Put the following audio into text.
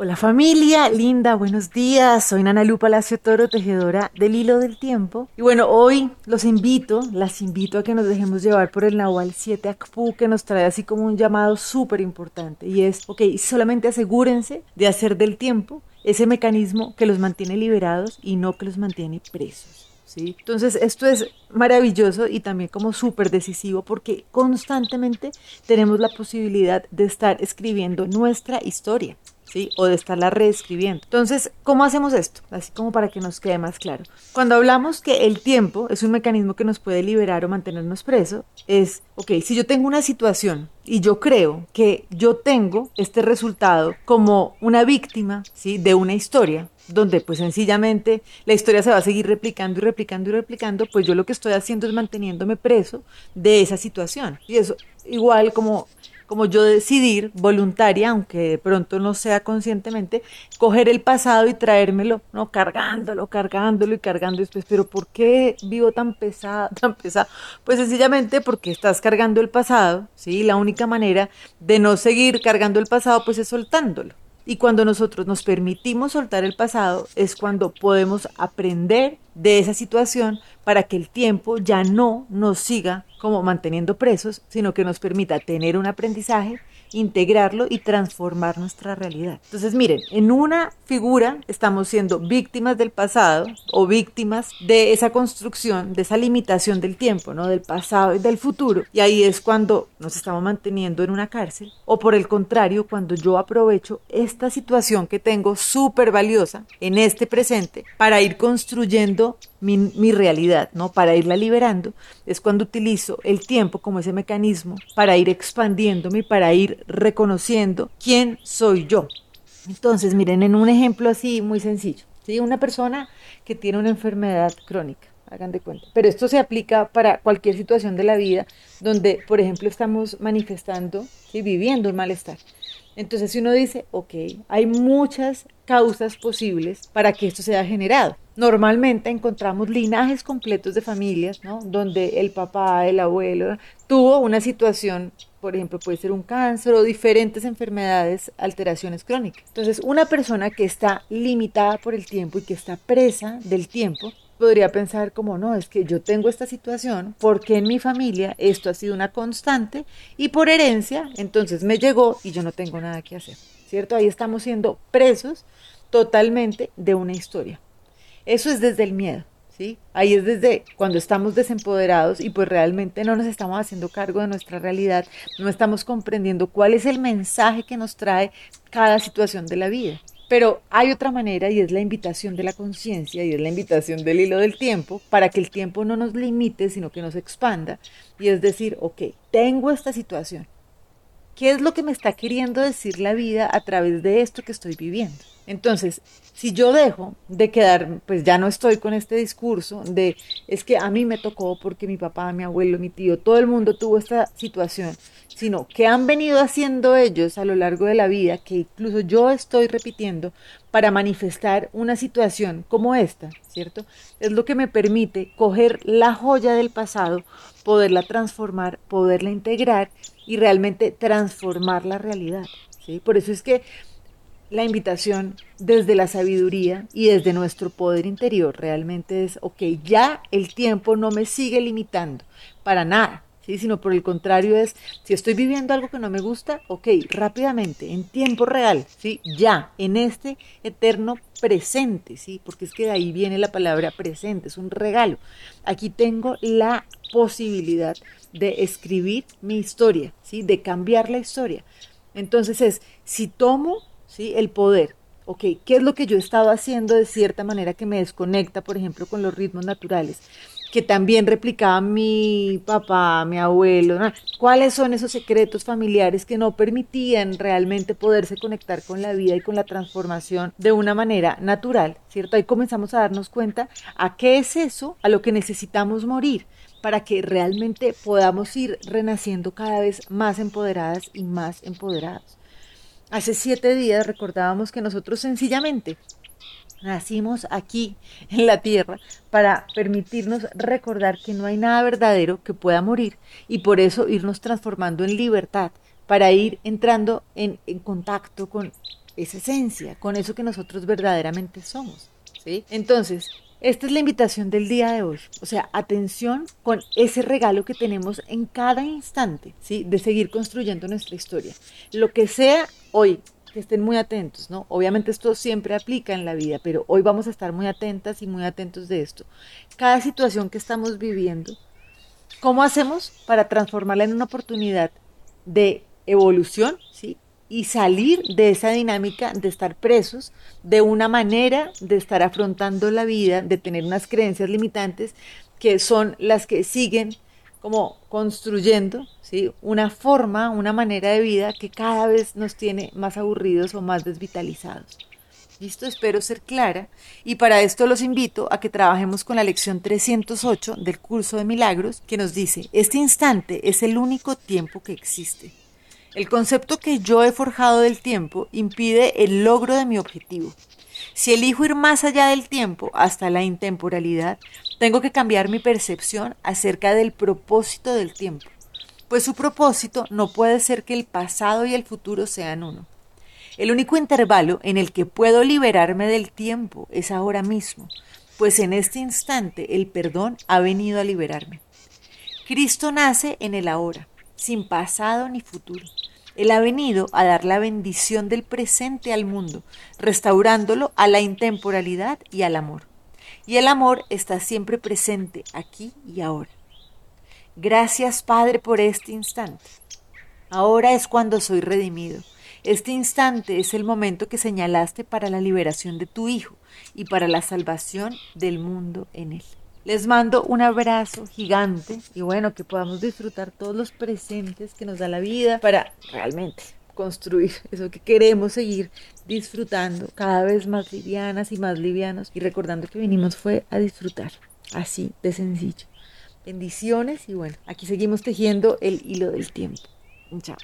Hola familia, linda, buenos días. Soy Nana Lu Palacio Toro, tejedora del hilo del tiempo. Y bueno, hoy los invito, las invito a que nos dejemos llevar por el Nahual 7 Akpu, que nos trae así como un llamado súper importante. Y es, ok, solamente asegúrense de hacer del tiempo ese mecanismo que los mantiene liberados y no que los mantiene presos. ¿Sí? Entonces esto es maravilloso y también como súper decisivo porque constantemente tenemos la posibilidad de estar escribiendo nuestra historia. ¿Sí? O de estarla reescribiendo. Entonces, ¿cómo hacemos esto? Así como para que nos quede más claro. Cuando hablamos que el tiempo es un mecanismo que nos puede liberar o mantenernos presos, es, ok, si yo tengo una situación y yo creo que yo tengo este resultado como una víctima, ¿sí? De una historia, donde pues sencillamente la historia se va a seguir replicando y replicando y replicando, pues yo lo que estoy haciendo es manteniéndome preso de esa situación. Y eso igual como como yo decidir voluntaria, aunque de pronto no sea conscientemente, coger el pasado y traérmelo, ¿no? Cargándolo, cargándolo y cargando después. Pero ¿por qué vivo tan pesado, tan pesado? Pues sencillamente porque estás cargando el pasado, ¿sí? La única manera de no seguir cargando el pasado, pues es soltándolo. Y cuando nosotros nos permitimos soltar el pasado es cuando podemos aprender de esa situación para que el tiempo ya no nos siga como manteniendo presos, sino que nos permita tener un aprendizaje integrarlo y transformar nuestra realidad. Entonces, miren, en una figura estamos siendo víctimas del pasado o víctimas de esa construcción, de esa limitación del tiempo, ¿no? Del pasado y del futuro. Y ahí es cuando nos estamos manteniendo en una cárcel. O por el contrario, cuando yo aprovecho esta situación que tengo súper valiosa en este presente para ir construyendo mi, realidad, ¿no? Para irla liberando, es cuando utilizo el tiempo como ese mecanismo para ir expandiéndome para ir reconociendo quién soy yo. Entonces, miren, en un ejemplo así muy sencillo, ¿sí? Una persona que tiene una enfermedad crónica, hagan de cuenta. Pero esto se aplica para cualquier situación de la vida donde, por ejemplo, estamos manifestando y viviendo un malestar. Entonces, si uno dice, ok, hay muchas causas posibles para que esto sea generado. Normalmente encontramos linajes completos de familias, ¿no? Donde el papá, el abuelo, tuvo una situación, por ejemplo, puede ser un cáncer o diferentes enfermedades, alteraciones crónicas. Entonces, una persona que está limitada por el tiempo y que está presa del tiempo, podría pensar como, no, es que yo tengo esta situación porque en mi familia esto ha sido una constante y por herencia, entonces me llegó y yo no tengo nada que hacer, ¿cierto? Ahí estamos siendo presos totalmente de una historia. Eso es desde el miedo, ¿sí? Ahí es desde cuando estamos desempoderados y pues realmente no nos estamos haciendo cargo de nuestra realidad, no estamos comprendiendo cuál es el mensaje que nos trae cada situación de la vida. Pero hay otra manera y es la invitación de la conciencia y es la invitación del hilo del tiempo para que el tiempo no nos limite, sino que nos expanda. Y es decir, ok, tengo esta situación. ¿Qué es lo que me está queriendo decir la vida a través de esto que estoy viviendo? Entonces, si yo dejo de quedar, pues ya no estoy con este discurso de es que a mí me tocó porque mi papá, mi abuelo, mi tío, todo el mundo tuvo esta situación, sino que han venido haciendo ellos a lo largo de la vida, que incluso yo estoy repitiendo para manifestar una situación como esta, ¿cierto? Es lo que me permite coger la joya del pasado, poderla transformar, poderla integrar y realmente transformar la realidad. ¿sí? Por eso es que la invitación desde la sabiduría y desde nuestro poder interior realmente es, ok, ya el tiempo no me sigue limitando para nada, ¿sí? sino por el contrario es, si estoy viviendo algo que no me gusta, ok, rápidamente, en tiempo real, ¿sí? ya, en este eterno presente, ¿sí? porque es que de ahí viene la palabra presente, es un regalo. Aquí tengo la posibilidad de escribir mi historia, ¿sí? de cambiar la historia. Entonces es, si tomo ¿sí? El poder. Ok, ¿qué es lo que yo he estado haciendo de cierta manera que me desconecta, por ejemplo, con los ritmos naturales? que también replicaba mi papá, mi abuelo, cuáles son esos secretos familiares que no permitían realmente poderse conectar con la vida y con la transformación de una manera natural, ¿cierto? Ahí comenzamos a darnos cuenta a qué es eso a lo que necesitamos morir para que realmente podamos ir renaciendo cada vez más empoderadas y más empoderados. Hace siete días recordábamos que nosotros sencillamente nacimos aquí en la tierra para permitirnos recordar que no hay nada verdadero que pueda morir y por eso irnos transformando en libertad, para ir entrando en, contacto con esa esencia, con eso que nosotros verdaderamente somos. ¿sí? Entonces, esta es la invitación del día de hoy. O sea, atención con ese regalo que tenemos en cada instante, ¿sí? De seguir construyendo nuestra historia. Lo que sea hoy, que estén muy atentos, ¿no? Obviamente esto siempre aplica en la vida, pero hoy vamos a estar muy atentas y muy atentos de esto. Cada situación que estamos viviendo, ¿cómo hacemos para transformarla en una oportunidad de evolución, ¿sí? Y salir de esa dinámica de estar presos, de una manera de estar afrontando la vida, de tener unas creencias limitantes que son las que siguen como construyendo ¿sí? una forma, una manera de vida que cada vez nos tiene más aburridos o más desvitalizados. Listo, espero ser clara y para esto los invito a que trabajemos con la lección 308 del curso de milagros que nos dice, este instante es el único tiempo que existe. El concepto que yo he forjado del tiempo impide el logro de mi objetivo. Si elijo ir más allá del tiempo, hasta la intemporalidad, tengo que cambiar mi percepción acerca del propósito del tiempo, pues su propósito no puede ser que el pasado y el futuro sean uno. El único intervalo en el que puedo liberarme del tiempo es ahora mismo, pues en este instante el perdón ha venido a liberarme. Cristo nace en el ahora, sin pasado ni futuro. Él ha venido a dar la bendición del presente al mundo, restaurándolo a la intemporalidad y al amor. Y el amor está siempre presente aquí y ahora. Gracias Padre por este instante. Ahora es cuando soy redimido. Este instante es el momento que señalaste para la liberación de tu Hijo y para la salvación del mundo en él. Les mando un abrazo gigante y bueno, que podamos disfrutar todos los presentes que nos da la vida para realmente construir eso que queremos seguir disfrutando cada vez más livianas y más livianos y recordando que vinimos fue a disfrutar, así de sencillo. Bendiciones y bueno, aquí seguimos tejiendo el hilo del tiempo. Chao.